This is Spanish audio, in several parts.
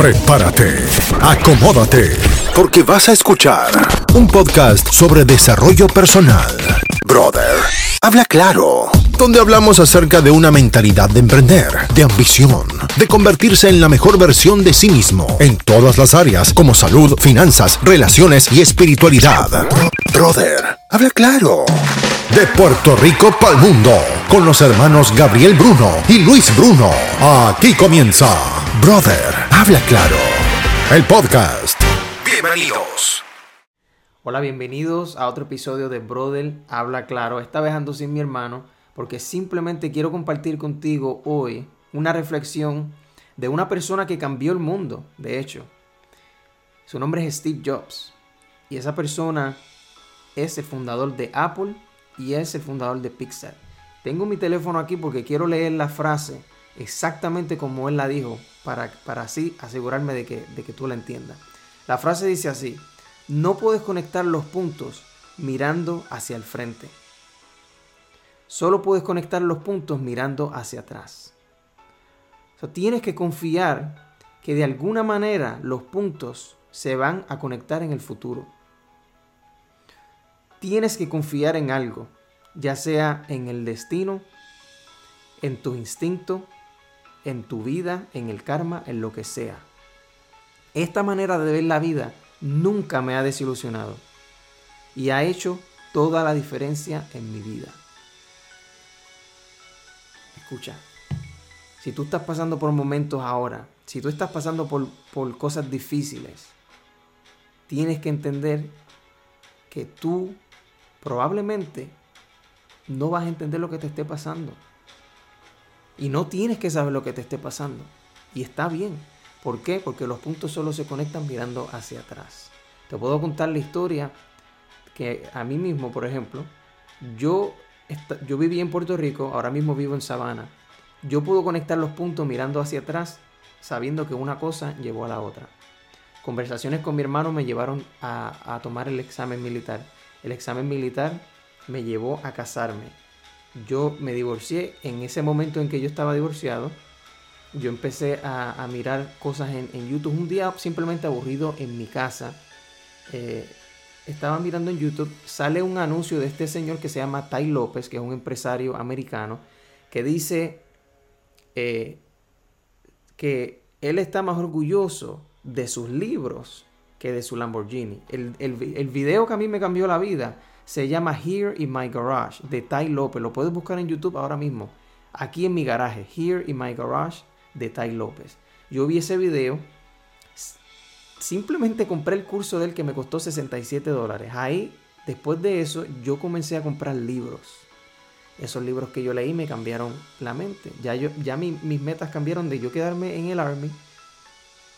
Prepárate, acomódate, porque vas a escuchar un podcast sobre desarrollo personal. Brother, habla claro, donde hablamos acerca de una mentalidad de emprender, de ambición, de convertirse en la mejor versión de sí mismo en todas las áreas como salud, finanzas, relaciones y espiritualidad. Brother, habla claro. De Puerto Rico para el mundo, con los hermanos Gabriel Bruno y Luis Bruno. Aquí comienza Brother, habla claro. El podcast. Bienvenidos. Hola, bienvenidos a otro episodio de Brother Habla Claro. Esta vez ando sin mi hermano porque simplemente quiero compartir contigo hoy una reflexión de una persona que cambió el mundo, de hecho. Su nombre es Steve Jobs y esa persona es el fundador de Apple y es el fundador de Pixar. Tengo mi teléfono aquí porque quiero leer la frase exactamente como él la dijo para, para así asegurarme de que, de que tú la entiendas. La frase dice así, no puedes conectar los puntos mirando hacia el frente. Solo puedes conectar los puntos mirando hacia atrás. O tienes que confiar que de alguna manera los puntos se van a conectar en el futuro. Tienes que confiar en algo, ya sea en el destino, en tu instinto, en tu vida, en el karma, en lo que sea. Esta manera de ver la vida nunca me ha desilusionado y ha hecho toda la diferencia en mi vida. Escucha, si tú estás pasando por momentos ahora, si tú estás pasando por, por cosas difíciles, tienes que entender que tú probablemente no vas a entender lo que te esté pasando. Y no tienes que saber lo que te esté pasando. Y está bien. ¿Por qué? Porque los puntos solo se conectan mirando hacia atrás. Te puedo contar la historia que a mí mismo, por ejemplo, yo, yo viví en Puerto Rico, ahora mismo vivo en Sabana. Yo puedo conectar los puntos mirando hacia atrás, sabiendo que una cosa llevó a la otra. Conversaciones con mi hermano me llevaron a, a tomar el examen militar. El examen militar me llevó a casarme. Yo me divorcié en ese momento en que yo estaba divorciado. Yo empecé a, mirar cosas en, YouTube. Un día simplemente aburrido en mi casa. Eh, estaba mirando en YouTube. Sale un anuncio de este señor que se llama Ty López, que es un empresario americano, que dice eh, que él está más orgulloso de sus libros que de su Lamborghini. El, el video que a mí me cambió la vida se llama Here in My Garage de Ty López. Lo puedes buscar en YouTube ahora mismo. Aquí en mi garaje. Here in My Garage de Ty López. Yo vi ese video. Simplemente compré el curso de él que me costó 67 dólares. Ahí, después de eso, yo comencé a comprar libros. Esos libros que yo leí me cambiaron la mente. Ya, yo, ya mis metas cambiaron de yo quedarme en el Army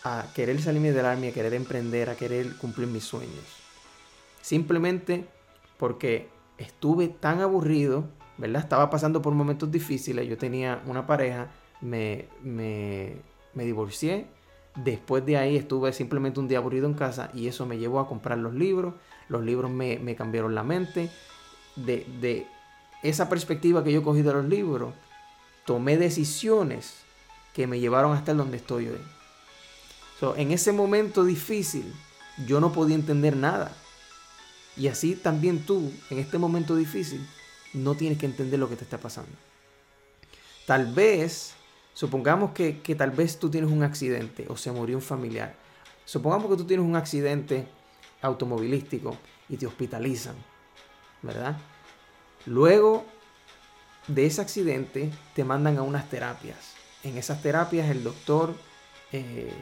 a querer salirme del Army, a querer emprender, a querer cumplir mis sueños. Simplemente porque estuve tan aburrido, ¿verdad? Estaba pasando por momentos difíciles, yo tenía una pareja, me, me, divorcié, después de ahí estuve simplemente un día aburrido en casa y eso me llevó a comprar los libros, los libros me, cambiaron la mente, de, de esa perspectiva que yo cogí de los libros, tomé decisiones que me llevaron hasta donde estoy hoy. en ese momento difícil, yo no podía entender nada. Y así también tú, en este momento difícil, no tienes que entender lo que te está pasando. Tal vez, supongamos que, tal vez tú tienes un accidente o se murió un familiar. Supongamos que tú tienes un accidente automovilístico y te hospitalizan, ¿verdad? Luego de ese accidente te mandan a unas terapias. En esas terapias el doctor eh,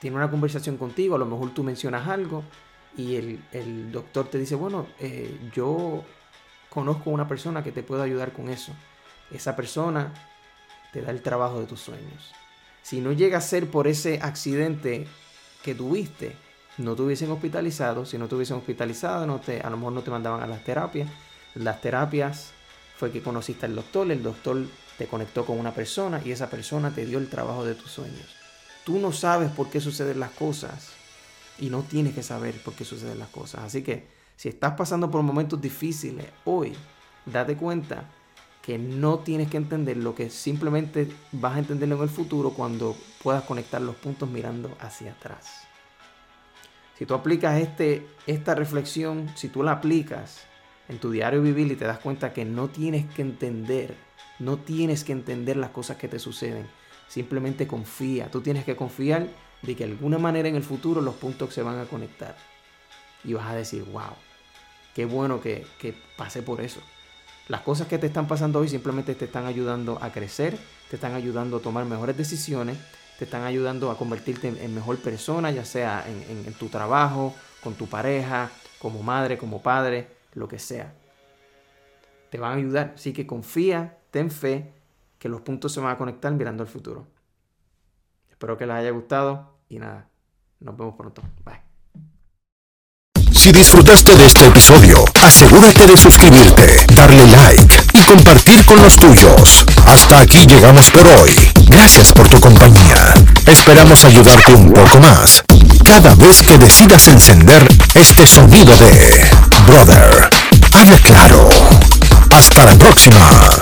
tiene una conversación contigo, a lo mejor tú mencionas algo y el, doctor te dice, bueno, eh, yo conozco una persona que te puede ayudar con eso. Esa persona te da el trabajo de tus sueños. Si no llega a ser por ese accidente que tuviste, no te hubiesen hospitalizado. Si no te hubiesen hospitalizado, no te, a lo mejor no te mandaban a las terapias. Las terapias fue que conociste al doctor, el doctor te conectó con una persona y esa persona te dio el trabajo de tus sueños. Tú no sabes por qué suceden las cosas y no tienes que saber por qué suceden las cosas. Así que si estás pasando por momentos difíciles hoy, date cuenta que no tienes que entender lo que simplemente vas a entenderlo en el futuro cuando puedas conectar los puntos mirando hacia atrás. Si tú aplicas este, esta reflexión, si tú la aplicas en tu diario vivir y te das cuenta que no tienes que entender, no tienes que entender las cosas que te suceden, simplemente confía, tú tienes que confiar de que alguna manera en el futuro los puntos se van a conectar. Y vas a decir, wow, qué bueno que, que por eso. Las cosas que te están pasando hoy simplemente te están ayudando a crecer, te están ayudando a tomar mejores decisiones, te están ayudando a convertirte en, mejor persona, ya sea en, en tu trabajo, con tu pareja, como madre, como padre, lo que sea. Te van a ayudar. Así que confía, ten fe, que los puntos se van a conectar mirando al futuro. Espero que les haya gustado y nada, nos vemos pronto. Bye. Si disfrutaste de este episodio, asegúrate de suscribirte, darle like y compartir con los tuyos. Hasta aquí llegamos por hoy. Gracias por tu compañía. Esperamos ayudarte un poco más cada vez que decidas encender este sonido de Brother. Habla claro. Hasta la próxima.